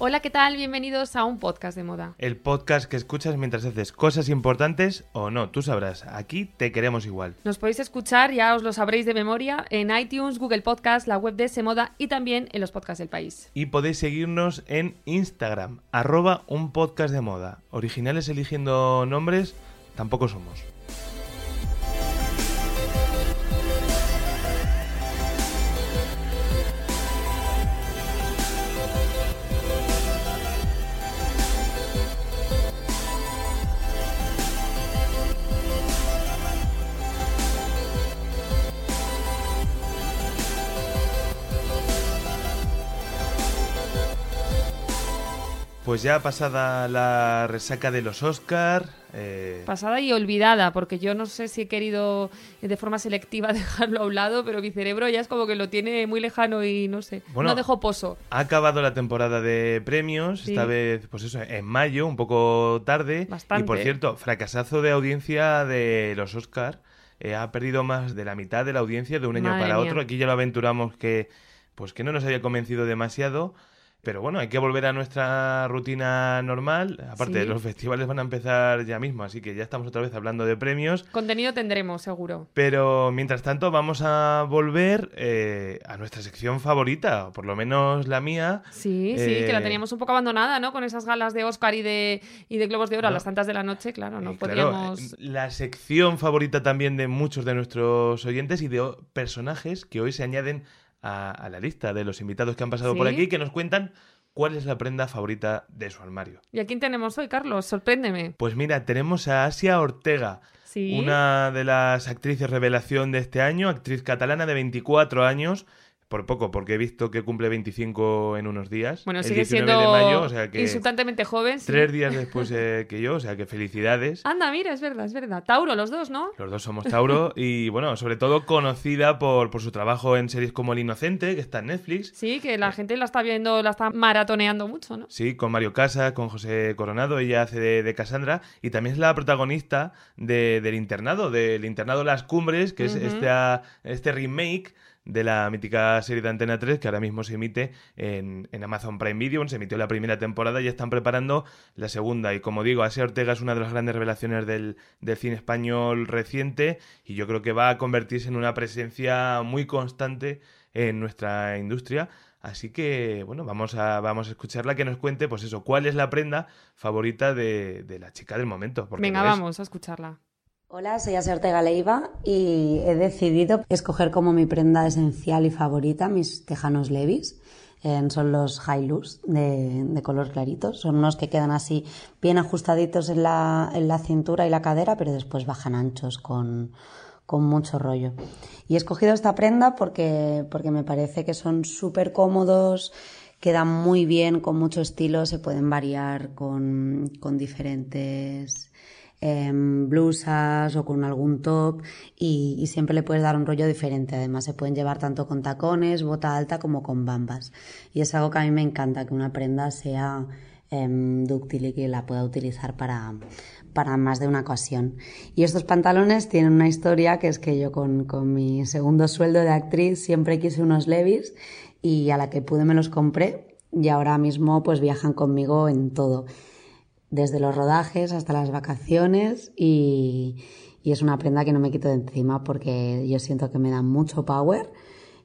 Hola, ¿qué tal? Bienvenidos a un podcast de moda. El podcast que escuchas mientras haces cosas importantes o no, tú sabrás. Aquí te queremos igual. Nos podéis escuchar, ya os lo sabréis de memoria, en iTunes, Google Podcast, la web de Semoda y también en los podcasts del país. Y podéis seguirnos en Instagram, arroba un podcast de moda. Originales eligiendo nombres, tampoco somos. Pues ya pasada la resaca de los Oscar. Eh, Pasada y olvidada, porque yo no sé si he querido de forma selectiva dejarlo a un lado, pero mi cerebro ya es como que lo tiene muy lejano y no sé. Bueno, no dejo pozo. Ha acabado la temporada de premios, Sí. esta vez, pues eso, en mayo, un poco tarde. Bastante. Y por cierto, fracasazo de audiencia de los Oscar. Eh, ha perdido más de la mitad de la audiencia de un año Madre para mía. otro. Aquí ya lo aventuramos que, pues que no nos había convencido demasiado. Pero bueno, hay que volver a nuestra rutina normal. Aparte, Sí. los festivales van a empezar ya mismo, así que ya estamos otra vez hablando de premios. Contenido tendremos, seguro. Pero mientras tanto vamos a volver eh, a nuestra sección favorita, o por lo menos la mía. Sí, sí, que la Eh, teníamos un poco abandonada, ¿no? Con esas galas de Oscar y de, y de Globos de Oro a las tantas de la noche, claro, no Eh, podíamos... la sección favorita también de muchos de nuestros oyentes y de personajes que hoy se añaden a, a la lista de los invitados que han pasado por aquí que nos cuentan cuál es la prenda favorita de su armario. ¿Y a quién tenemos hoy, Carlos? Sorpréndeme. Pues mira, tenemos a Asia Ortega, Sí. una de las actrices revelación de este año, actriz catalana de 24 años. Por poco, porque he visto que cumple 25 en unos días. Bueno, el sigue 19 siendo de mayo, o sea que insultantemente joven. sí. tres días después eh, que yo, o sea que felicidades. Anda, mira, es verdad, es verdad. Tauro, los dos, ¿no? Los dos somos Tauro y, bueno, sobre todo conocida por, por su trabajo en series como El Inocente, que está en Netflix. Sí, que la gente la está viendo, la está maratoneando mucho, ¿no? Sí, con Mario Casas, con José Coronado, ella hace de, de Cassandra y también es la protagonista de- del internado, del internado Las Cumbres, que es esta- este remake de la mítica serie de Antena 3 que ahora mismo se emite en, en Amazon Prime Video. Se emitió la primera temporada y ya están preparando la segunda. Y como digo, Asia Ortega es una de las grandes revelaciones del, del cine español reciente y yo creo que va a convertirse en una presencia muy constante en nuestra industria. Así que, bueno, vamos a, vamos a escucharla que nos cuente, pues eso, cuál es la prenda favorita de, de la chica del momento. porque Venga, es. vamos a escucharla. Hola, soy Asia Ortega Leiva y he decidido escoger como mi prenda esencial y favorita mis tejanos Levis. Eh, son los high loose de, de color clarito. Son unos que quedan así bien ajustaditos en la, en la cintura y la cadera, pero después bajan anchos con, con mucho rollo. Y he escogido esta prenda porque, porque me parece que son súper cómodos, quedan muy bien, con mucho estilo, se pueden variar con, con diferentes em, blusas o con algún top y, y siempre le puedes dar un rollo diferente. Además, se pueden llevar tanto con tacones, bota alta como con bambas. Y es algo que a mí me encanta, que una prenda sea em, dúctil y que la pueda utilizar para, para más de una ocasión. Y estos pantalones tienen una historia que es que yo con, con mi segundo sueldo de actriz siempre quise unos Levis y a la que pude me los compré y ahora mismo pues viajan conmigo en todo desde los rodajes hasta las vacaciones y, y es una prenda que no me quito de encima porque yo siento que me da mucho power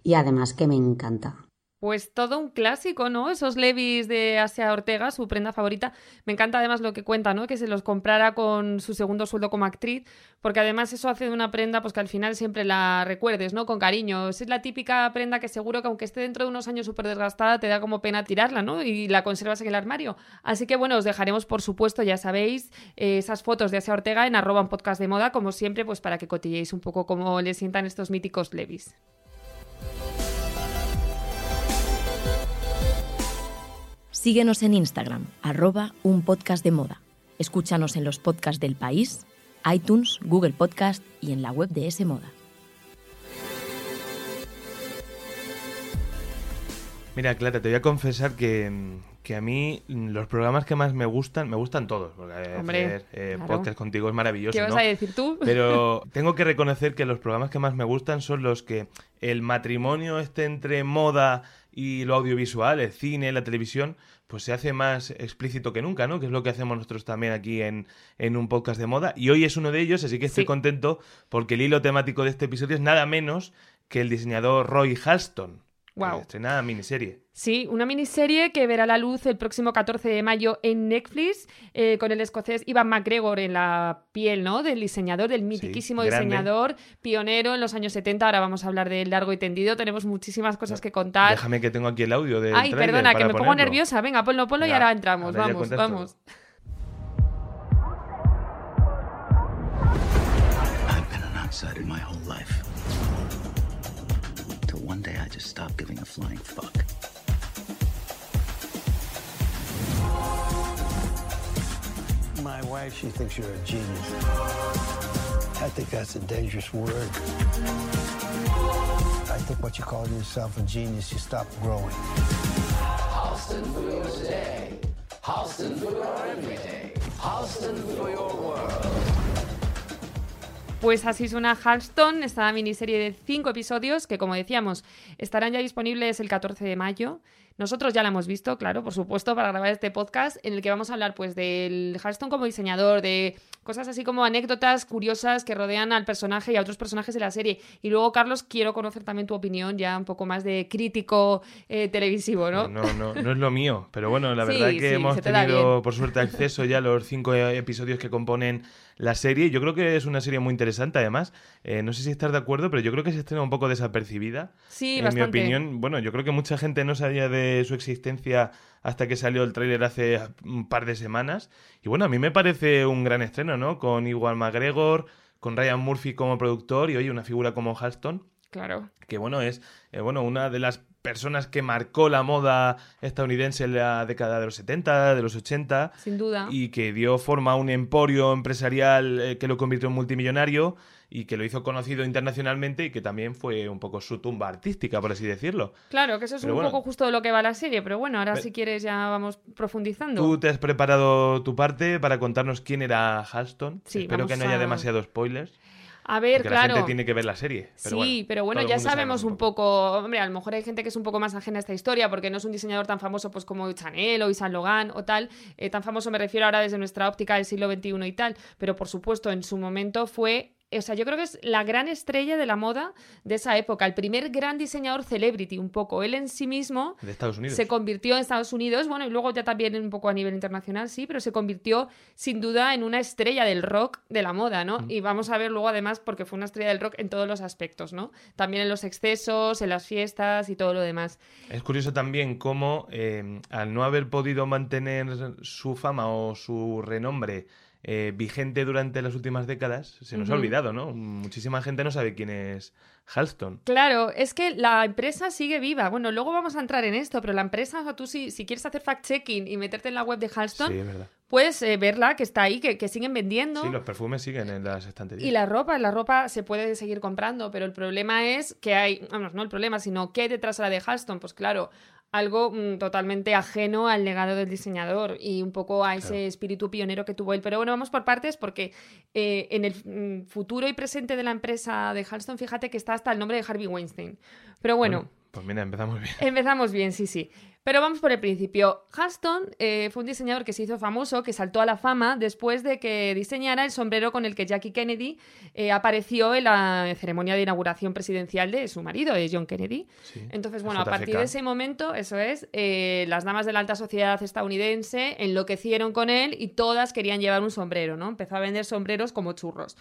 y además que me encanta. Pues todo un clásico, ¿no? Esos Levis de Asia Ortega, su prenda favorita. Me encanta además lo que cuenta, ¿no? Que se los comprara con su segundo sueldo como actriz, porque además eso hace de una prenda pues que al final siempre la recuerdes, ¿no? Con cariño. Es la típica prenda que seguro que aunque esté dentro de unos años súper desgastada, te da como pena tirarla, ¿no? Y la conservas en el armario. Así que bueno, os dejaremos, por supuesto, ya sabéis, eh, esas fotos de Asia Ortega en arroba podcast de moda, como siempre, pues para que cotilléis un poco cómo le sientan estos míticos Levis. Síguenos en Instagram, arroba un podcast de moda. Escúchanos en los podcasts del país, iTunes, Google Podcast y en la web de S Moda. Mira, Clara, te voy a confesar que, que a mí los programas que más me gustan, me gustan todos, porque Hombre, hacer eh, claro. podcast contigo es maravilloso, ¿Qué vas ¿no? a decir tú? Pero tengo que reconocer que los programas que más me gustan son los que el matrimonio este entre moda y lo audiovisual, el cine, la televisión, pues se hace más explícito que nunca, ¿no? Que es lo que hacemos nosotros también aquí en, en un podcast de moda. Y hoy es uno de ellos, así que estoy Sí. contento porque el hilo temático de este episodio es nada menos que el diseñador Roy Halston. Guau. que Estrena miniserie. Sí, una miniserie que verá la luz el próximo 14 de mayo en Netflix eh, con el escocés Ivan McGregor en la piel, ¿no? Del diseñador, del mitiquísimo diseñador, pionero en los años 70. Ahora vamos a hablar de él largo y tendido. Tenemos muchísimas cosas que contar. Déjame que tengo aquí el audio del Ay, perdona, que me pongo nerviosa. Venga, ponlo, ponlo y Venga, ahora entramos. ahora ya vamos, vamos. todo. I've been an outsider my whole life. Till one day I just stopped giving a flying fuck. My wife, she thinks you're a genius. I think that's a dangerous word. I think what you call yourself a genius, you stop growing. Pues así suena Halston, esta miniserie de cinco episodios que, como decíamos, estarán ya disponibles el 14 de mayo. Nosotros ya la hemos visto, claro, por supuesto, para grabar este podcast en el que vamos a hablar pues del Halston como diseñador, de cosas así como anécdotas curiosas que rodean al personaje y a otros personajes de la serie. Y luego, Carlos, quiero conocer también tu opinión ya un poco más de crítico eh, televisivo, ¿no? No, no, no es lo mío, pero bueno, la Sí, verdad es que sí, hemos te tenido por suerte acceso ya a los cinco episodios que componen la serie. Yo creo que es una serie muy interesante, además. Eh, no sé si estás de acuerdo, pero yo creo que se estrena un poco desapercibida. Sí, en bastante. mi opinión, bueno, yo creo que mucha gente no sabía de su existencia hasta que salió el tráiler hace un par de semanas. Y bueno, a mí me parece un gran estreno, ¿no? Con Igual McGregor, con Ryan Murphy como productor y oye, una figura como Halston Claro. que bueno, es eh, bueno, una de las personas que marcó la moda estadounidense en la década de los 70, de los 80, Sin duda. y que dio forma a un emporio empresarial eh, que lo convirtió en multimillonario y que lo hizo conocido internacionalmente y que también fue un poco su tumba artística, por así decirlo. Claro, que eso es Pero un bueno. poco justo de lo que va la serie, pero bueno, ahora si quieres ya vamos profundizando. Tú te has preparado tu parte para contarnos quién era Halston. Sí, Espero que no haya a- demasiados spoilers. A ver, Porque claro. la gente tiene que ver la serie. Pero sí, bueno, pero bueno, ya sabemos un poco. Hombre, a lo mejor hay gente que es un poco más ajena a esta historia porque no es un diseñador tan famoso pues como Chanel o Saint Laurent o tal. Eh, tan famoso me refiero ahora desde nuestra óptica del siglo XXI y tal. Pero por supuesto, en su momento fue. O sea, yo creo que es la gran estrella de la moda de esa época, el primer gran diseñador celebrity, un poco. Él en sí mismo De Estados Unidos. se convirtió en Estados Unidos, bueno, y luego ya también un poco a nivel internacional, sí, pero se convirtió sin duda en una estrella del rock de la moda, ¿no? Y vamos a ver luego además porque fue una estrella del rock en todos los aspectos, ¿no? También en los excesos, en las fiestas y todo lo demás. Es curioso también cómo, eh, al no haber podido mantener su fama o su renombre eh, vigente durante las últimas décadas, se nos ha olvidado, ¿no? Muchísima gente no sabe quién es Halston. Claro, es que la empresa sigue viva. Bueno, luego vamos a entrar en esto, pero la empresa, o sea, tú si, si quieres hacer fact-checking y meterte en la web de Halston, Sí, es verdad. puedes eh, verla, que está ahí, que, que siguen vendiendo. Sí, los perfumes siguen en las estanterías. Y la ropa, la ropa se puede seguir comprando, pero el problema es que hay, vamos, no el problema, sino que hay detrás de la de Halston, pues claro, algo mm, totalmente ajeno al legado del diseñador y un poco a ese Claro. espíritu pionero que tuvo él. Pero bueno, vamos por partes porque eh, en el mm, futuro y presente de la empresa de Halston, fíjate que está hasta el nombre de Harvey Weinstein. Pero bueno Pues mira, empezamos bien. Empezamos bien, sí, sí. Pero vamos por el principio. Halston eh, fue un diseñador que se hizo famoso, que saltó a la fama después de que diseñara el sombrero con el que Jackie Kennedy eh, apareció en la ceremonia de inauguración presidencial de su marido, de John Kennedy. Sí, Entonces, bueno, a partir de ese momento, eso es, eh, las damas de la alta sociedad estadounidense enloquecieron con él y todas querían llevar un sombrero, ¿no? Empezó a vender sombreros como churros.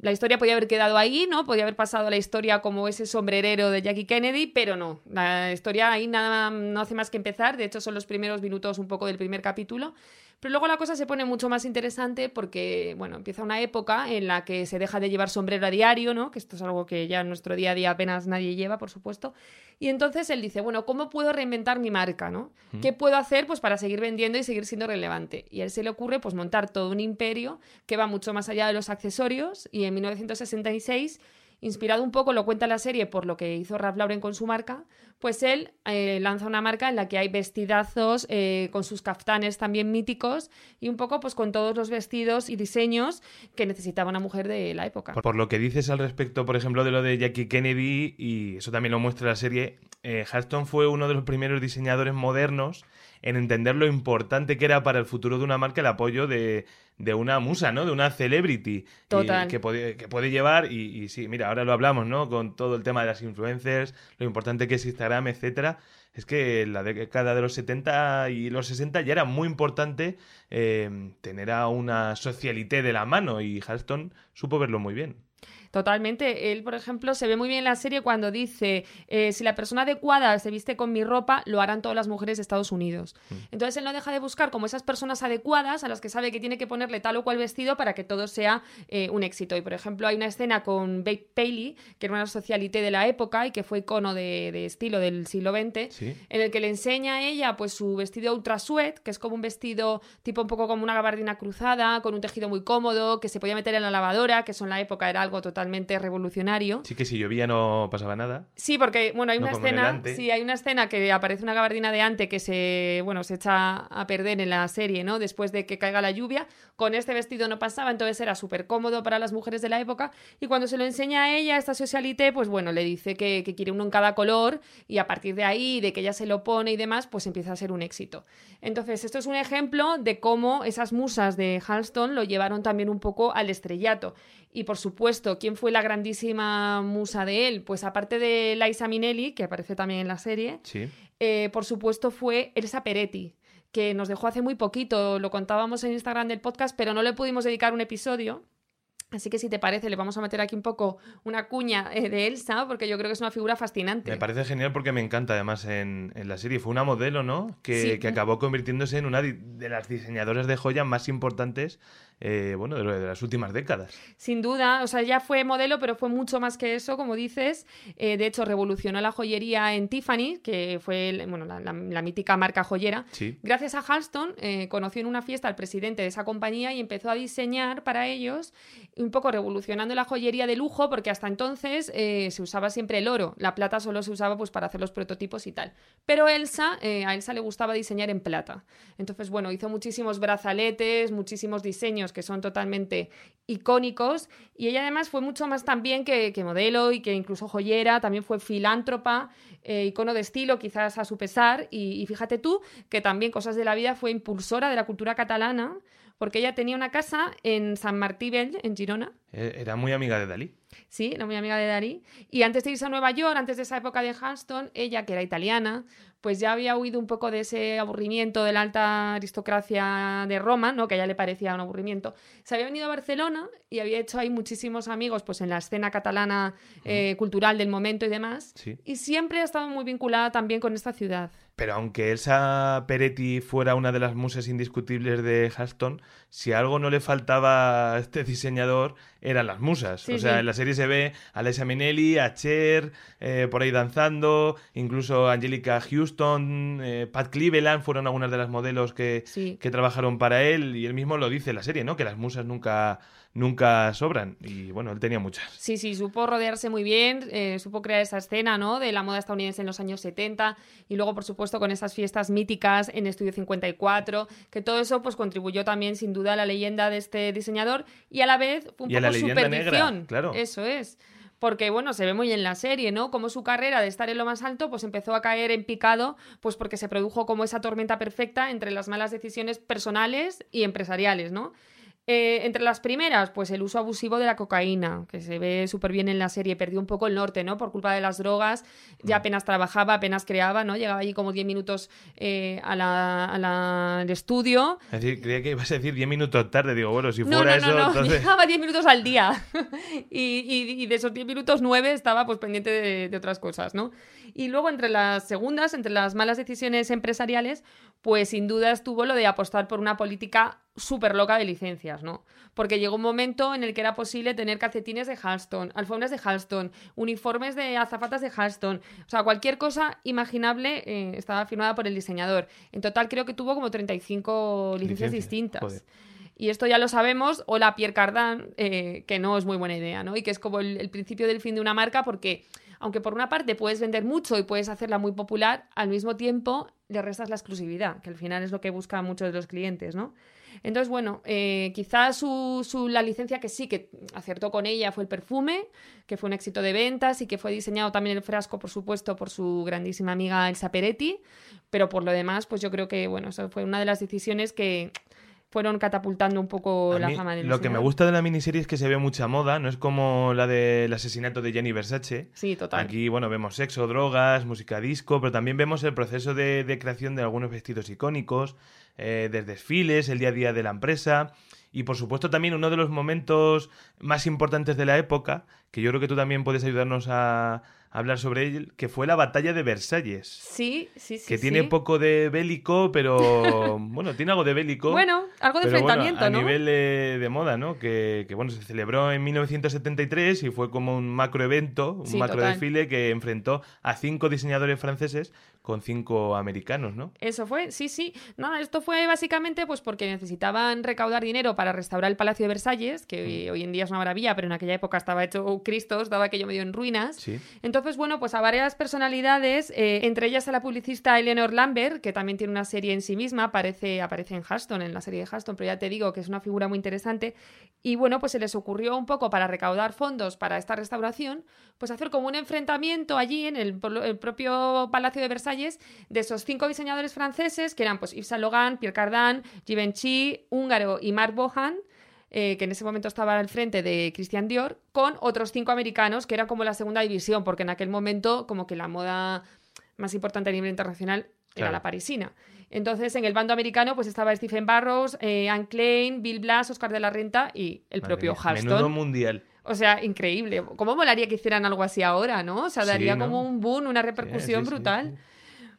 La historia podía haber quedado ahí, ¿no? Podía haber pasado la historia como ese sombrerero de Jackie Kennedy, pero no. La historia ahí nada no hace más que empezar. De hecho, son los primeros minutos un poco del primer capítulo. Pero luego la cosa se pone mucho más interesante porque, bueno, empieza una época en la que se deja de llevar sombrero a diario, ¿no? Que esto es algo que ya en nuestro día a día apenas nadie lleva, por supuesto. Y entonces él dice, bueno, ¿cómo puedo reinventar mi marca, ¿no? ¿Qué puedo hacer pues para seguir vendiendo y seguir siendo relevante? Y a él se le ocurre pues montar todo un imperio que va mucho más allá de los accesorios y en 1966 inspirado un poco, lo cuenta la serie por lo que hizo Ralph Lauren con su marca, pues él eh, lanza una marca en la que hay vestidazos eh, con sus kaftanes también míticos y un poco pues con todos los vestidos y diseños que necesitaba una mujer de la época. Por, lo que dices al respecto, por ejemplo, de lo de Jackie Kennedy, y eso también lo muestra la serie, eh, fue uno de los primeros diseñadores modernos en entender lo importante que era para el futuro de una marca el apoyo de, de una musa, ¿no? De una celebrity. y que, puede, que puede llevar, y, y sí, mira, ahora lo hablamos, ¿no? Con todo el tema de las influencers, lo importante que es Instagram, etcétera. Es que en la década de los 70 y los 60 ya era muy importante eh, tener a una socialité de la mano y Halston supo verlo muy bien. Totalmente. Él, por ejemplo, se ve muy bien en la serie cuando dice, eh, si la persona adecuada se viste con mi ropa, lo harán todas las mujeres de Estados Unidos. Entonces él no deja de buscar como esas personas adecuadas a las que sabe que tiene que ponerle tal o cual vestido para que todo sea eh, un éxito. Y, por ejemplo, hay una escena con Babe Paley, que era una socialité de la época y que fue icono de, de estilo del siglo XX, Sí. en el que le enseña a ella pues su vestido ultra sweat, que es como un vestido tipo un poco como una gabardina cruzada, con un tejido muy cómodo, que se podía meter en la lavadora, que eso en la época era algo totalmente revolucionario. Sí que si llovía no pasaba nada. Sí, porque bueno, hay No una escena, sí, hay una escena que aparece una gabardina de ante que se, bueno, se echa a perder en la serie, ¿no? Después de que caiga la lluvia, con este vestido no pasaba, entonces era súper cómodo para las mujeres de la época y cuando se lo enseña a ella esta socialité, pues bueno, le dice que, que quiere uno en cada color y a partir de ahí, de que ella se lo pone y demás, pues empieza a ser un éxito. Entonces, esto es un ejemplo de cómo esas musas de Halston lo llevaron también un poco al estrellato. Y por supuesto, ¿quién fue la grandísima musa de él? Pues aparte de Liza Minnelli, que aparece también en la serie, Sí. eh, por supuesto fue Elsa Peretti, que nos dejó hace muy poquito, lo contábamos en Instagram del podcast, pero no le pudimos dedicar un episodio. Así que si te parece, le vamos a meter aquí un poco una cuña eh, de Elsa, porque yo creo que es una figura fascinante. Me parece genial porque me encanta además en, en la serie. Fue una modelo, ¿no? Que, Sí. que acabó convirtiéndose en una de las diseñadoras de joya más importantes, eh, bueno, de, de las últimas décadas. Sin duda, o sea, ya fue modelo, pero fue mucho más que eso, como dices. Eh, de hecho, revolucionó la joyería en Tiffany, que fue el- bueno, la, la- la mítica marca joyera. Sí. Gracias a Halston, eh, conoció en una fiesta al presidente de esa compañía y empezó a diseñar para ellos, un poco revolucionando la joyería de lujo, porque hasta entonces se usaba siempre el oro. La plata solo se usaba pues, para hacer los prototipos y tal. Pero Elsa, a Elsa le gustaba diseñar en plata. Entonces, bueno, hizo muchísimos brazaletes, muchísimos diseños que son totalmente icónicos. Y ella además fue mucho más también que, modelo y que incluso joyera, también fue filántropa, eh, icono de estilo, quizás a su pesar. Y fíjate tú que también Cosas de la Vida fue impulsora de la cultura catalana, porque ella tenía una casa en San Martí en Girona. Eh, Era muy amiga de Dalí. Sí, era muy amiga de Darí. Y antes de irse a Nueva York, antes de esa época de Halston, ella, que era italiana, pues ya había huido un poco de ese aburrimiento de la alta aristocracia de Roma, ¿no? Que a ella le parecía un aburrimiento. Se había venido a Barcelona y había hecho ahí muchísimos amigos, pues en la escena catalana eh, cultural del momento y demás. Sí. Y siempre ha estado muy vinculada también con esta ciudad. Pero aunque Elsa Peretti fuera una de las musas indiscutibles de Halston, si algo no le faltaba a este diseñador eran las musas. Sí, o sea, sí. en la serie se ve a Liza Minnelli, a Cher, eh, por ahí danzando, incluso Angelica Houston, eh, Pat Cleveland fueron algunas de las modelos que, Sí. que trabajaron para él y él mismo lo dice en la serie, ¿no? Que las musas nunca, nunca sobran. Y bueno, él tenía muchas. Sí, sí, supo rodearse muy bien, eh, supo crear esa escena, ¿no? De la moda estadounidense en los años 70 y luego, por supuesto, con esas fiestas míticas en Estudio 54, que todo eso pues contribuyó también sin duda a la leyenda de este diseñador y a la vez fue un Y a la leyenda negra, claro. Eso es. Porque, bueno, se ve muy en la serie, ¿no? Como su carrera de estar en lo más alto, pues empezó a caer en picado, pues porque se produjo como esa tormenta perfecta entre las malas decisiones personales y empresariales, ¿no? Eh, entre las primeras, pues el uso abusivo de la cocaína, que se ve súper bien en la serie, perdió un poco el norte, ¿no? Por culpa de las drogas, ya Mm. apenas trabajaba, apenas creaba, ¿no? Llegaba allí como 10 minutos eh, a la, a la- al estudio. Es decir, creía que ibas a decir 10 minutos tarde. Digo, bueno, si No, fuera no, no, eso, no, entonces... llegaba 10 minutos al día. y, y- y de esos 10 minutos, 9 estaba pues pendiente de, de otras cosas, ¿no? Y luego entre las segundas, entre las malas decisiones empresariales, pues sin duda estuvo lo de apostar por una política súper loca de licencias, ¿no? Porque llegó un momento en el que era posible tener calcetines de Halston, alfombras de Halston, uniformes de azafatas de Halston, o sea, cualquier cosa imaginable eh, estaba firmada por el diseñador. En total creo que tuvo como 35 licencias, Licencias, distintas. joder. Y esto ya lo sabemos, o la Pierre Cardin, eh, que no es muy buena idea, ¿no? Y que es como el, el principio del fin de una marca porque, aunque por una parte puedes vender mucho y puedes hacerla muy popular, al mismo tiempo le restas la exclusividad, que al final es lo que buscan muchos de los clientes, ¿no? Entonces, bueno, eh, quizás la licencia que sí, que acertó con ella fue el perfume, que fue un éxito de ventas y que fue diseñado también el frasco, por supuesto, por su grandísima amiga Elsa Peretti, pero por lo demás, pues yo creo que, bueno, eso fue una de las decisiones que fueron catapultando un poco A la fama del lo que me gusta de la miniserie es que se ve mucha moda, no es como la del asesinato de Gianni Versace. Sí, total. Aquí, bueno, vemos sexo, drogas, música disco, pero también vemos el proceso de, de creación de algunos vestidos icónicos, eh, de desfiles, el día a día de la empresa. Y por supuesto también uno de los momentos más importantes de la época, que yo creo que tú también puedes ayudarnos a hablar sobre él, que fue la batalla de Versalles. Sí, sí, sí. que sí. tiene poco de bélico, pero bueno, tiene algo de bélico. Bueno, algo de Pero bueno, enfrentamiento, a ¿no? nivel de, de moda, ¿no? Que, que, bueno, se celebró en 1973 y fue como un macroevento, un Sí, macro total. desfile que enfrentó a cinco diseñadores franceses con cinco americanos, ¿no? Eso fue, sí, sí. Nada, esto fue básicamente pues porque necesitaban recaudar dinero para restaurar el Palacio de Versalles, que Mm. hoy, en día es una maravilla, pero en aquella época estaba hecho Cristo, estaba aquello medio en ruinas. Sí. Entonces, bueno, pues a varias personalidades, eh, entre ellas a la publicista Eleanor Lambert, que también tiene una serie en sí misma, aparece, aparece en Huston, en la serie de Huston, pero ya te digo que es una figura muy interesante. Y bueno, pues se les ocurrió un poco para recaudar fondos para esta restauración, pues hacer como un enfrentamiento allí en el propio Palacio de Versalles de esos cinco diseñadores franceses, que eran pues Yves Saint Laurent, Pierre Cardin, Givenchy, húngaro y Marc Bohan, eh, que en ese momento estaba al frente de Christian Dior, con otros cinco americanos, que era como la segunda división, porque en aquel momento como que la moda más importante a nivel internacional era la parisina. Entonces, en el bando americano, pues estaba Stephen Barrows, eh, Anne Klein, Bill Blass, Oscar de la Renta y el Madre propio Halston. Menudo mundial. O sea, increíble. ¿Cómo molaría que hicieran algo así ahora, no? O sea, Sí, daría ¿no? como un boom, una repercusión Sí, sí, sí, brutal.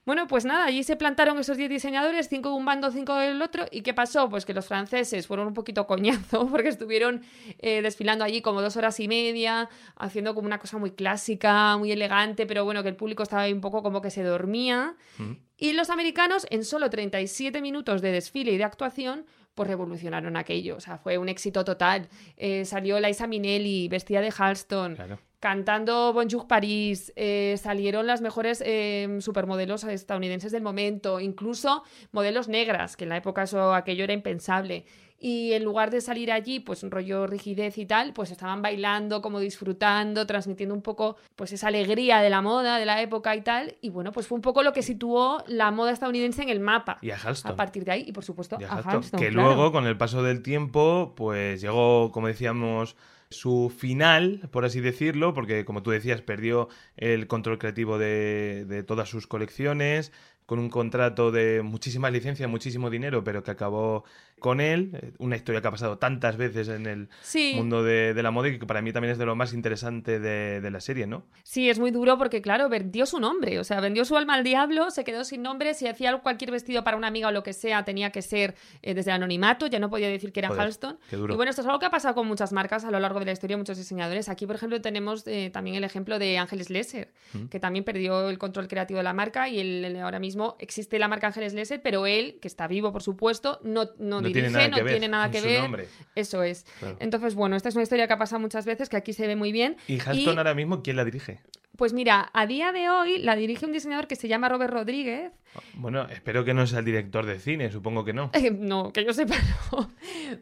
Bueno, pues nada, allí se plantaron esos 10 diseñadores, cinco de un bando, cinco del otro. ¿Y qué pasó? Pues que los franceses fueron un poquito coñazo porque estuvieron eh, desfilando allí como dos horas y media, haciendo como una cosa muy clásica, muy elegante, pero bueno, que el público estaba ahí un poco como que se dormía. Mm. Y los americanos, en solo 37 minutos de desfile y de actuación, pues revolucionaron aquello. O sea, fue un éxito total. Eh, salió Liza Minnelli, vestida de Halston, Claro. Cantando Bonjour Paris. eh, salieron las mejores eh, supermodelos estadounidenses del momento, incluso modelos negras, que en la época eso, aquello era impensable. Y en lugar de salir allí, pues un rollo rigidez y tal, pues estaban bailando, como disfrutando, transmitiendo un poco pues esa alegría de la moda, de la época y tal. Y bueno, pues fue un poco lo que situó la moda estadounidense en el mapa. Y a Halston. A partir de ahí, y por supuesto, a Halston, Halston, que claro. luego, con el paso del tiempo, pues llegó, como decíamos, su final, por así decirlo, porque como tú decías, perdió el control creativo de, de todas sus colecciones, con un contrato de muchísimas licencias, muchísimo dinero, pero que acabó con él. Eh, Una historia que ha pasado tantas veces en el Sí. mundo de, de la moda y que para mí también es de lo más interesante de, de la serie, ¿no? Sí, es muy duro porque, claro, vendió su nombre, o sea, vendió su alma al diablo, se quedó sin nombre, si hacía cualquier vestido para una amiga o lo que sea, tenía que ser eh, desde el anonimato, ya no podía decir que era Joder, Halston. qué duro. Y bueno, esto es algo que ha pasado con muchas marcas a lo largo de la historia, muchos diseñadores. Aquí, por ejemplo, tenemos eh, también el ejemplo de Ángeles Lesser, Mm. que también perdió el control creativo de la marca y él, él ahora mismo existe la marca Ángeles Lesser, pero él, que está vivo, por supuesto, no, no, No dirige, tiene nada no que ver tiene nada que ver. nombre. Eso es. Claro. Entonces, bueno, esta es una historia que ha pasado muchas veces, que aquí se ve muy bien. Y Halston ahora mismo, ¿quién la dirige? Pues mira, a día de hoy la dirige un diseñador que se llama Robert Rodríguez. Bueno, espero que no sea el director de cine, supongo que no. Eh, no, que yo sepa, no.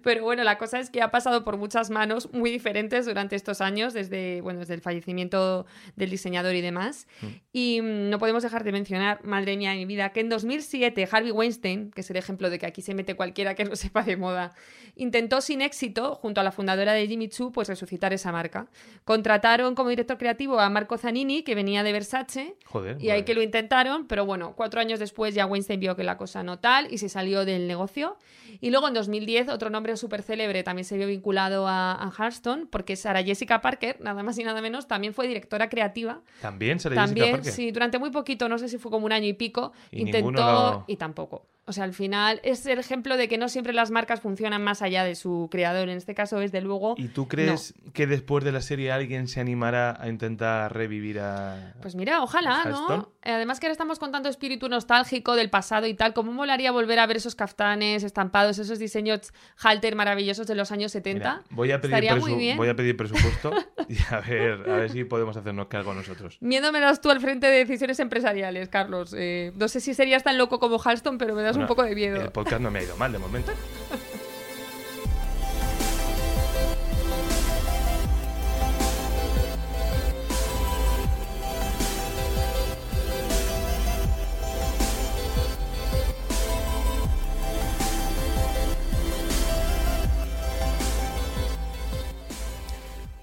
Pero bueno, la cosa es que ha pasado por muchas manos muy diferentes durante estos años, desde, bueno, desde el fallecimiento del diseñador y demás. Y mm, no podemos dejar de mencionar, madre mía de mi vida, que en 2007 Harvey Weinstein, que es el ejemplo de que aquí se mete cualquiera que no sepa de moda, intentó sin éxito, junto a la fundadora de Jimmy Choo, pues resucitar esa marca. Contrataron como director creativo a Marco Zanini, que venía de Versace, Joder. y ahí que lo intentaron, pero bueno, cuatro años después ya Weinstein vio que la cosa no tal y se salió del negocio. Y luego en 2010 otro nombre súper célebre también se vio vinculado a, a Hearthstone, porque Sarah Jessica Parker, nada más y nada menos, también fue directora creativa. También, Sarah Jessica También, Parker? sí, durante muy poquito, no sé si fue como un año y pico, Y intentó lo- y tampoco. O sea, al final es el ejemplo de que no siempre las marcas funcionan más allá de su creador. En este caso, desde luego. ¿Y tú crees que después de la serie alguien se animará a intentar revivir a. Pues mira, ojalá? ¿no? Además que ahora estamos con tanto espíritu nostálgico del pasado y tal, ¿cómo molaría volver a ver esos kaftanes estampados, esos diseños halter maravillosos de los años 70? Mira, voy, a pedir muy bien. voy a pedir presupuesto y a ver, a ver si podemos hacernos cargo nosotros. Miedo me das tú al frente de decisiones empresariales, Carlos. Eh, no sé si serías tan loco como Halston, pero me das un poco de miedo. El podcast no me ha ido mal de momento.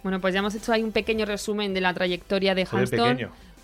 Bueno, pues ya hemos hecho ahí un pequeño resumen de la trayectoria de. Está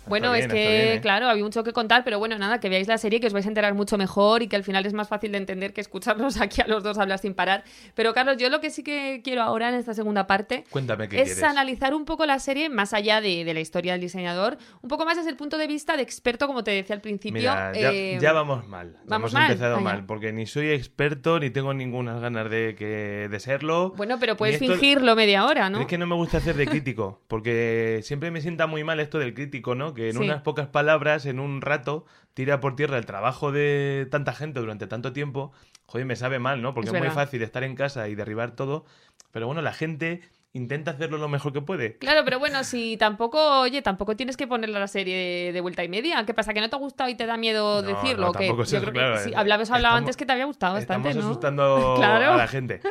Bueno, bien, es que, bien, ¿eh? claro, había mucho que contar, pero bueno, nada, que veáis la serie, que os vais a enterar mucho mejor y que al final es más fácil de entender que escucharnos aquí a los dos hablar sin parar. Pero, Carlos, yo lo que sí que quiero ahora en esta segunda parte Cuéntame qué es quieres. analizar un poco la serie más allá de, de la historia del diseñador, un poco más desde el punto de vista de experto, como te decía al principio. Mira, ya, eh, ya vamos mal. Ya ¿vamos hemos mal? empezado mal, porque ni soy experto ni tengo ninguna ganas de, que, de serlo. Bueno, pero puedes esto- fingirlo media hora, ¿no? Es que no me gusta hacer de crítico, porque siempre me sienta muy mal esto del crítico, ¿no? Que en Sí. unas pocas palabras, en un rato, tira por tierra el trabajo de tanta gente durante tanto tiempo. Joder, me sabe mal, ¿no? Porque Es es, muy fácil estar en casa y derribar todo. Pero bueno, la gente intenta hacerlo lo mejor que puede. Claro, pero bueno, si tampoco, oye, tampoco tienes que ponerle la serie de vuelta y media. ¿Qué pasa? ¿Que no te ha gustado y te da miedo No, decirlo? no, que claro, sí, eh, hablabas hablado antes que te había gustado bastante, Estamos ¿no? asustando Claro. a la gente.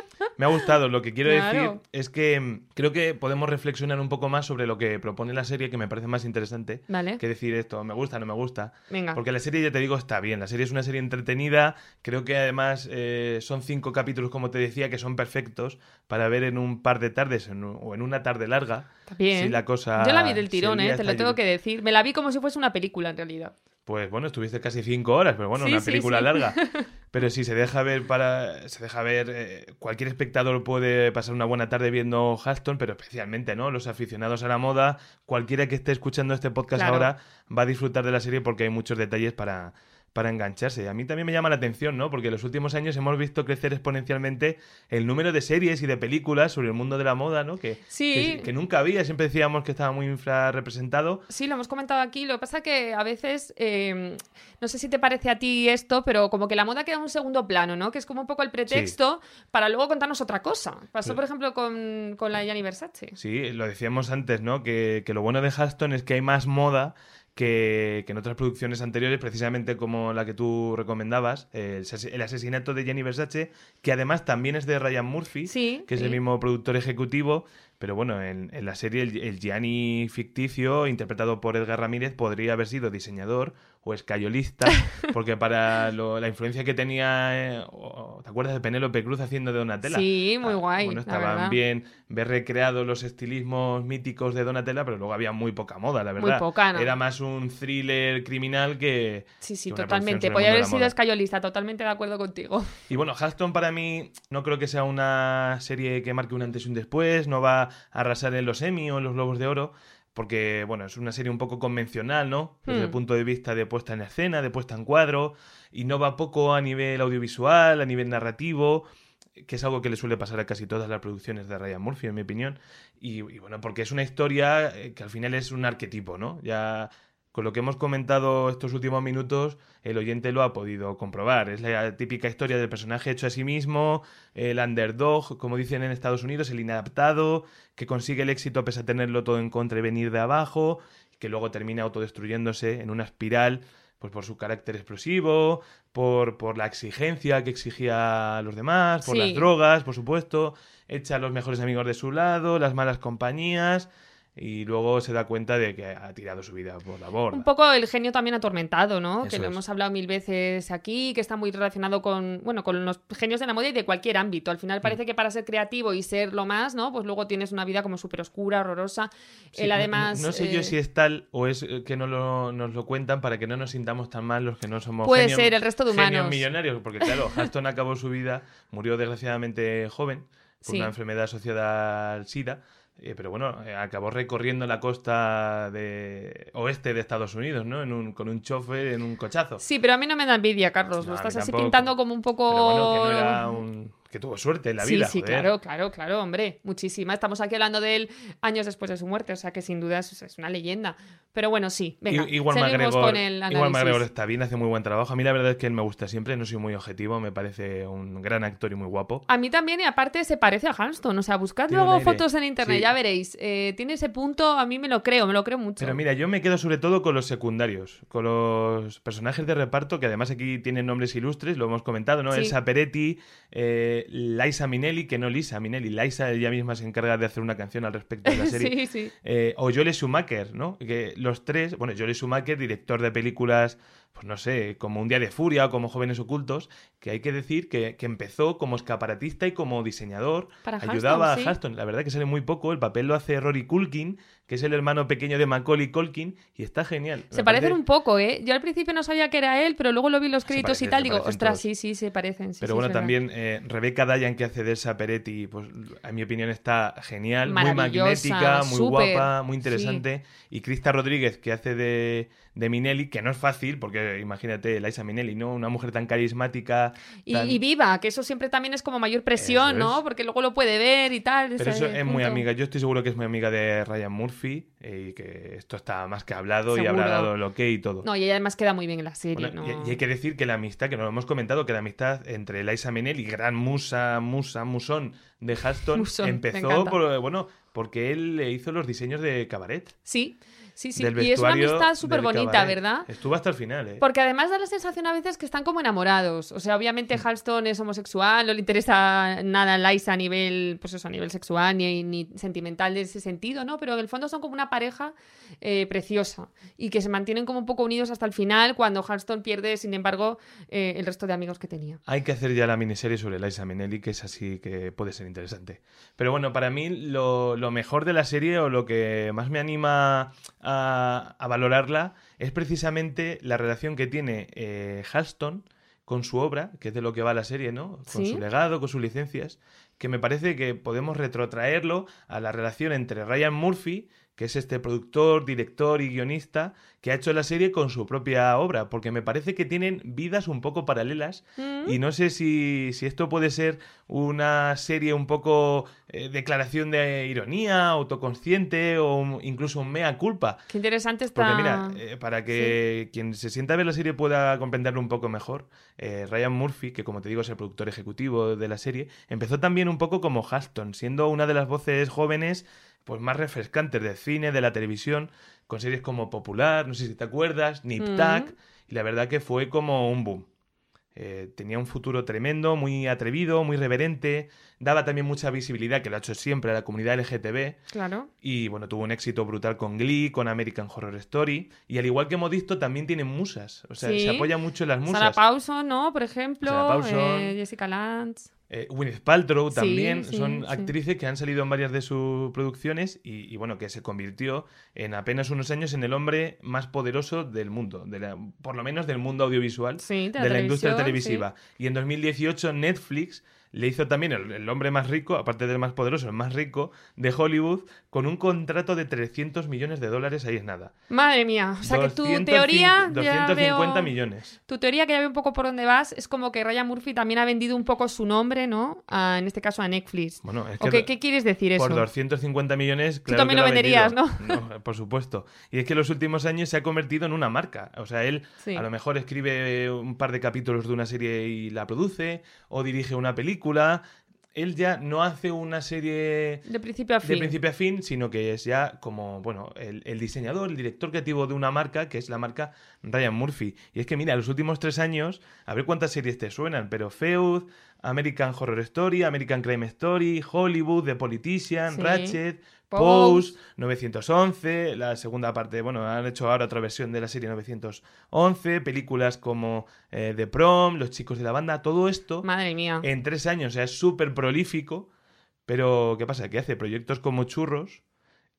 Me ha gustado. Lo que quiero Claro. decir es que mm, creo que podemos reflexionar un poco más sobre lo que propone la serie, que me parece más interesante Vale. que decir esto, me gusta, no me gusta. Venga. Porque la serie, ya te digo, está bien. La serie es una serie entretenida. Creo que además eh, son cinco capítulos, como te decía, que son perfectos para ver en un par de tardes en un- o en una tarde larga. Bien. Si la cosa. Yo la vi del tirón, ¿eh? Te lo tengo que decir. Me la vi como si fuese una película, en realidad. Pues bueno, estuviste casi cinco horas, pero bueno, Sí, una película sí. larga. Pero si se deja ver para. Se deja ver. eh, cualquier espectador puede pasar una buena tarde viendo Halston, pero especialmente, ¿no? Los aficionados a la moda. Cualquiera que esté escuchando este podcast Claro. ahora va a disfrutar de la serie porque hay muchos detalles para. Para engancharse. A mí también me llama la atención, ¿no? Porque en los últimos años hemos visto crecer exponencialmente el número de series y de películas sobre el mundo de la moda, ¿no? Que, Sí. que, que nunca había. Siempre decíamos que estaba muy infrarrepresentado. Sí, lo hemos comentado aquí. Lo que pasa que a veces, eh, no sé si te parece a ti esto, pero como que la moda queda en un segundo plano, ¿no? Que es como un poco el pretexto para luego contarnos otra cosa. Pasó, por ejemplo, con, con la Gianni Versace. Sí, lo decíamos antes, ¿no? Que, que lo bueno de Halston es que hay más moda que, que en otras producciones anteriores, precisamente como la que tú recomendabas, el, asesinato de Jenny Versace, que además también es de Ryan Murphy, Sí, que es sí. el mismo productor ejecutivo. Pero bueno, en, en la serie el, el Gianni ficticio, interpretado por Edgar Ramírez, podría haber sido diseñador o escayolista, porque para lo- la influencia que tenía, eh, ¿te acuerdas de Penélope Cruz haciendo de Donatella? Sí, muy guay, Bueno, estaban bien ver recreados los estilismos míticos de Donatella, pero luego había muy poca moda, la Muy verdad. poca, ¿no? Era más un thriller criminal que... Sí, sí, que totalmente. Podría haber sido escayolista, totalmente de acuerdo contigo. Y bueno, Halston para mí no creo que sea una serie que marque un antes y un después, no va arrasar en los Emmy o en los Globos de Oro, porque bueno, es una serie un poco convencional, ¿no? Desde el Hmm. punto de vista de puesta en escena, de puesta en cuadro, y no va poco a nivel audiovisual, a nivel narrativo, que es algo que le suele pasar a casi todas las producciones de Ryan Murphy, en mi opinión. Y, y bueno, porque es una historia eh, que al final es un arquetipo, ¿no? Ya con lo que hemos comentado estos últimos minutos, el oyente lo ha podido comprobar. Es la típica historia del personaje hecho a sí mismo, el underdog, como dicen en Estados Unidos, el inadaptado, que consigue el éxito pese a tenerlo todo en contra y venir de abajo, que luego termina autodestruyéndose en una espiral pues por su carácter explosivo, por, por la exigencia que exigía a los demás, por Sí. las drogas, por supuesto, echa a los mejores amigos de su lado, las malas compañías, y luego se da cuenta de que ha tirado su vida por la borda. Un poco el genio también atormentado, ¿no? que Eso lo es. hemos hablado mil veces aquí, que está muy relacionado con, bueno, con los genios de la moda y de cualquier ámbito. Al Mm. final parece que para ser creativo y ser lo más, ¿no? Pues luego tienes una vida como súper oscura, horrorosa. Sí, Él además... No, no sé yo eh, si es tal o es eh, que no lo, nos lo cuentan para que no nos sintamos tan mal los que no somos Puede genios- ser, el resto de genios humanos. millonarios. Porque claro, Halston acabó su vida, murió desgraciadamente joven por Sí. una enfermedad asociada al SIDA. eh, pero bueno, eh, acabó recorriendo la costa de oeste de Estados Unidos, ¿no? En un, con un chofer en un cochazo. Sí, pero a mí no me da envidia, Carlos. No, Lo estás así pintando como un poco. Pero bueno, que no era un... que tuvo suerte en la sí, vida. sí, joder. claro, claro, claro, hombre, muchísima. Estamos aquí hablando de él años después de su muerte, o sea que sin duda es, es una leyenda. Pero bueno, sí, venga, I- Igual seguimos McGregor, con el análisis. igual McGregor está bien, hace muy buen trabajo. A mí la verdad es que él me gusta siempre, no soy muy objetivo, me parece un gran actor y muy guapo. A mí también, y aparte se parece a Halston. O sea, buscad Tiene luego fotos en internet, Sí. ya veréis. Eh, tiene ese punto, a mí me lo creo, me lo creo mucho. Pero mira, yo me quedo sobre todo con los secundarios, con los personajes de reparto, que además aquí tienen nombres ilustres, lo hemos comentado, ¿no? Sí. Elsa Peretti, eh, Liza Minnelli, que no Lisa Minnelli, Liza ella misma se encarga de hacer una canción al respecto de la serie. sí, sí. Eh, o Joel Schumacher, ¿no? Que los tres, bueno, Joel Schumacher, director de películas, pues no sé, como Un Día de Furia o como Jóvenes Ocultos, que hay que decir que, que empezó como escaparatista y como diseñador, Para ayudaba a Halston. La verdad que sale muy poco, el papel lo hace Rory Culkin, que es el hermano pequeño de Macaulay Culkin, y está genial. Se parecen parece- un poco, ¿eh? Yo al principio no sabía que era él, pero luego lo vi en los créditos y tal. Digo, ostras, todos. sí, sí, se parecen. sí, Pero sí, bueno, también eh, Rebecca Dayan, que hace de Elsa Peretti, pues a mi opinión está genial, muy magnética, muy guapa, muy interesante. Y Krista Rodríguez, que hace de, de Minelli, que no es fácil, porque imagínate, Liza Minelli, ¿no? Una mujer tan carismática. Y, tan- y viva, que eso siempre también es como mayor presión, ¿no? Porque luego lo puede ver y tal. Pero eso es muy amiga. Yo estoy seguro que es muy amiga de Ryan Murphy eh, y que esto está más que hablado y habrá dado el ok y todo. No, y ella además queda muy bien en la serie, Bueno, ¿no? y, y hay que decir que la amistad, que no lo hemos comentado, que la amistad entre Liza Minnelli, gran musa, musa, musón de Halston, Musón, empezó por, bueno, porque él le hizo los diseños de cabaret. Sí, sí, sí. del Y es una amistad súper bonita. ¿verdad? Estuvo hasta el final, ¿eh? Porque además da la sensación a veces que están como enamorados. O sea, obviamente Mm. Halston es homosexual, no le interesa nada a Liza a nivel, pues eso, a nivel sexual ni, ni sentimental de ese sentido, ¿no? Pero en el fondo son como una pareja eh, preciosa y que se mantienen como un poco unidos hasta el final cuando Halston pierde, sin embargo, eh, el resto de amigos que tenía. Hay que hacer ya la miniserie sobre Liza Minnelli, que es así que puede ser interesante. Pero bueno, para mí lo, lo mejor de la serie o lo que más me anima a, a valorarla es precisamente la relación que tiene eh, Halston con su obra, que es de lo que va la serie, ¿no? Con Sí. su legado, con sus licencias, que me parece que podemos retrotraerlo a la relación entre Ryan Murphy, que es este productor, director y guionista, que ha hecho la serie con su propia obra, porque me parece que tienen vidas un poco paralelas Mm. y no sé si, si esto puede ser una serie un poco eh, declaración de ironía, autoconsciente o un- incluso un mea culpa. Qué interesante está. Porque mira, eh, para que quien se sienta a ver la serie pueda comprenderlo un poco mejor, eh, Ryan Murphy, que como te digo es el productor ejecutivo de la serie, empezó también un poco como Halston, siendo una de las voces jóvenes pues más refrescantes del cine, de la televisión, con series como Popular, no sé si te acuerdas, Nip Mm. Tuck, y la verdad que fue como un boom. Eh, tenía un futuro tremendo, muy atrevido, muy reverente, daba también mucha visibilidad, que lo ha hecho siempre, a la comunidad LGTB, Claro. y bueno, tuvo un éxito brutal con Glee, con American Horror Story. Y al igual que Modisto, también tiene musas. O sea, Sí. se apoya mucho en las musas. Sarah Paulson, ¿no? Por ejemplo. Paulson. eh, Jessica Lange. Eh, Gwyneth Paltrow Sí, también. sí, Son sí. actrices que han salido en varias de sus producciones y, y, bueno, que se convirtió en apenas unos años en el hombre más poderoso del mundo. De la- por lo menos del mundo audiovisual. De de la industria televisiva. Y en 2018 Netflix le hizo también el, el hombre más rico, aparte del más poderoso, el más rico de Hollywood, con un contrato de 300 millones de dólares, ahí es nada. Madre mía. O sea que tu 205 teoría. ya 250 veo- millones. Tu teoría, que ya veo un poco por dónde vas, es como que Ryan Murphy también ha vendido un poco su nombre, ¿no? A- en este caso a Netflix. Bueno, es ¿O que qué, do- qué quieres decir eso? Por 250 millones, claro también que lo ha venderías. No, por supuesto. Y es que en los últimos años se ha convertido en una marca. O sea, él Sí. a lo mejor escribe un par de capítulos de una serie y la produce, o dirige una película. Él ya no hace una serie De principio a de fin. principio a fin, sino que es ya como, bueno, el, el diseñador, el director creativo de una marca, que es la marca Ryan Murphy. Y es que, mira, los últimos tres años, a ver cuántas series te suenan, pero Feud, American Horror Story, American Crime Story, Hollywood, The Politician, Sí. Ratchet, Pose. Pose, 911, la segunda parte, bueno, han hecho ahora otra versión de la serie 911, películas como eh, The Prom, Los chicos de la banda, todo esto Madre mía. en tres años, o sea, es súper prolífico, pero ¿qué pasa? Que hace proyectos como churros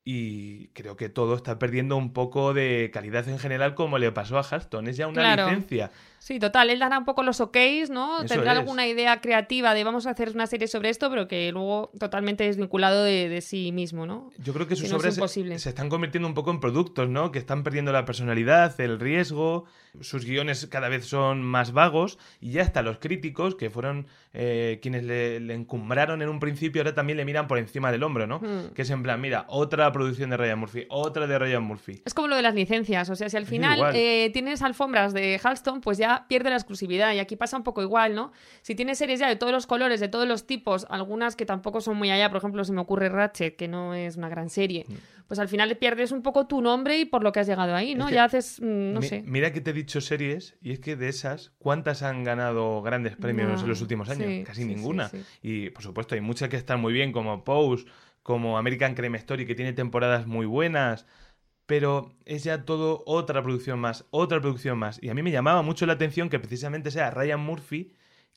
y creo que todo está perdiendo un poco de calidad en general como le pasó a Halston. Es ya una Claro. licencia Sí, total, él dará un poco los ok's, ¿no? Eso Tendrá es. alguna idea creativa de vamos a hacer una serie sobre esto, pero que luego totalmente desvinculado de, de sí mismo, ¿no? Yo creo que sus Que no es obras se- están convirtiendo un poco en productos, ¿no? Que están perdiendo la personalidad, el riesgo, sus guiones cada vez son más vagos y ya hasta los críticos, que fueron eh, quienes le, le encumbraron en un principio, ahora también le miran por encima del hombro, ¿no? Hmm. Que es en plan, mira, otra producción de Ryan Murphy, otra de Ryan Murphy. Es como lo de las licencias, o sea, si al final eh, tienes alfombras de Halston, pues ya pierde la exclusividad y aquí pasa un poco igual, ¿no? Si tienes series ya de todos los colores, de todos los tipos, algunas que tampoco son muy allá, por ejemplo, se me ocurre Ratchet, que no es una gran serie, pues al final pierdes un poco tu nombre y por lo que has llegado ahí, ¿no? Mm. Es que- ya haces, mm, no Mi- sé. Mira que te he dicho series, y es que de esas, ¿cuántas han ganado grandes premios No, en los últimos años? sí, Casi sí, ninguna. sí. Y por supuesto, hay muchas que están muy bien, como Pose, como American Crime Story, que tiene temporadas muy buenas. Pero es ya todo otra producción más, otra producción más. Y a mí me llamaba mucho la atención que precisamente sea Ryan Murphy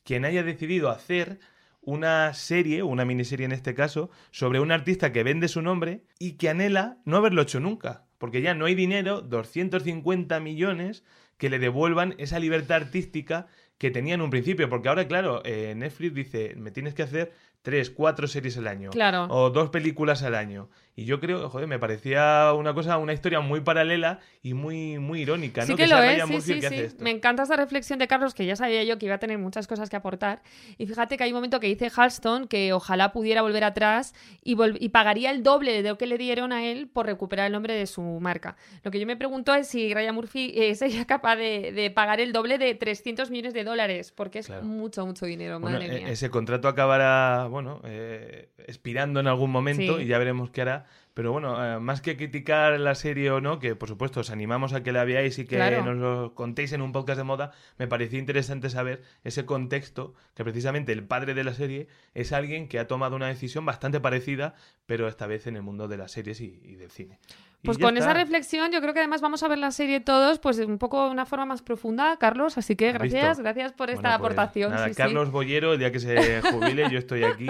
quien haya decidido hacer una serie, una miniserie en este caso, sobre un artista que vende su nombre y que anhela no haberlo hecho nunca. Porque ya no hay dinero, 250 millones, que le devuelvan esa libertad artística que tenía en un principio. Porque ahora, claro, eh, Netflix dice, me tienes que hacer tres, cuatro series al año. Claro. O dos películas al año. Y yo creo, joder, me parecía una cosa, una historia muy paralela y muy, muy irónica, Sí ¿no? que, lo es, Ryan sí, sí, que sí. esto. Me encanta esa reflexión de Carlos, que ya sabía yo que iba a tener muchas cosas que aportar. Y fíjate que hay un momento que dice Halston que ojalá pudiera volver atrás y, vol- y pagaría el doble de lo que le dieron a él por recuperar el nombre de su marca. Lo que yo me pregunto es si Ryan Murphy eh, sería capaz de, de pagar el doble de 300 millones de dólares, porque es Claro. mucho, mucho dinero, madre e- mía. ese contrato acabará, bueno, eh, expirando en algún momento Sí. y ya veremos qué hará. Pero bueno, eh, más que criticar la serie o no, que por supuesto os animamos a que la veáis y que Claro. nos lo contéis en un podcast de moda, me pareció interesante saber ese contexto, que precisamente el padre de la serie es alguien que ha tomado una decisión bastante parecida, pero esta vez en el mundo de las series y, y del cine. Pues con esa está. reflexión yo creo que además vamos a ver la serie todos pues un poco de una forma más profunda, Carlos, así que gracias, gracias por esta Bueno, pues, aportación. nada, sí, sí. Carlos Bollero, el día que se jubile, yo estoy aquí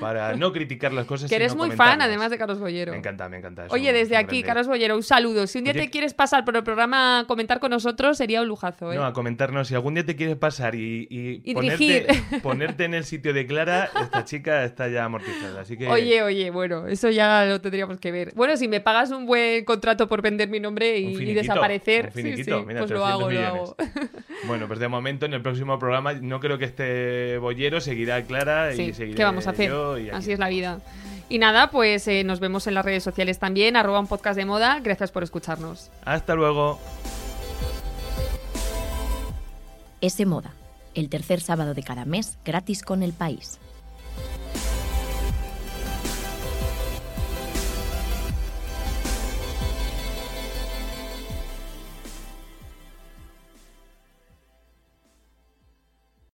para no criticar las cosas. Que eres sino muy fan además de Carlos Bollero. Me encanta, me encanta. es Oye, desde aquí, grande. Carlos Bollero, un saludo. Si un día Oye, te quieres pasar por el programa a comentar con nosotros, sería un lujazo, ¿eh? No, a comentarnos. Si algún día te quieres pasar y, y Y ponerte, ponerte en el sitio de Clara, esta chica está ya amortizada. Así que. Oye, oye, bueno, eso ya lo tendríamos que ver. Bueno, si me pagas un buen contrato por vender mi nombre y, Un y finiquito, desaparecer, un sí, finiquito, sí, mira, pues lo 300 hago, lo hago. Bueno, pues de momento en el próximo programa no creo que este bollero seguirá Clara y Sí, seguiré ¿qué vamos a hacer? Así es la vida. Y nada, pues eh, nos vemos en las redes sociales también, arroba un podcast de moda. Gracias por escucharnos. Hasta luego. Ese Moda, el tercer sábado de cada mes gratis con el país.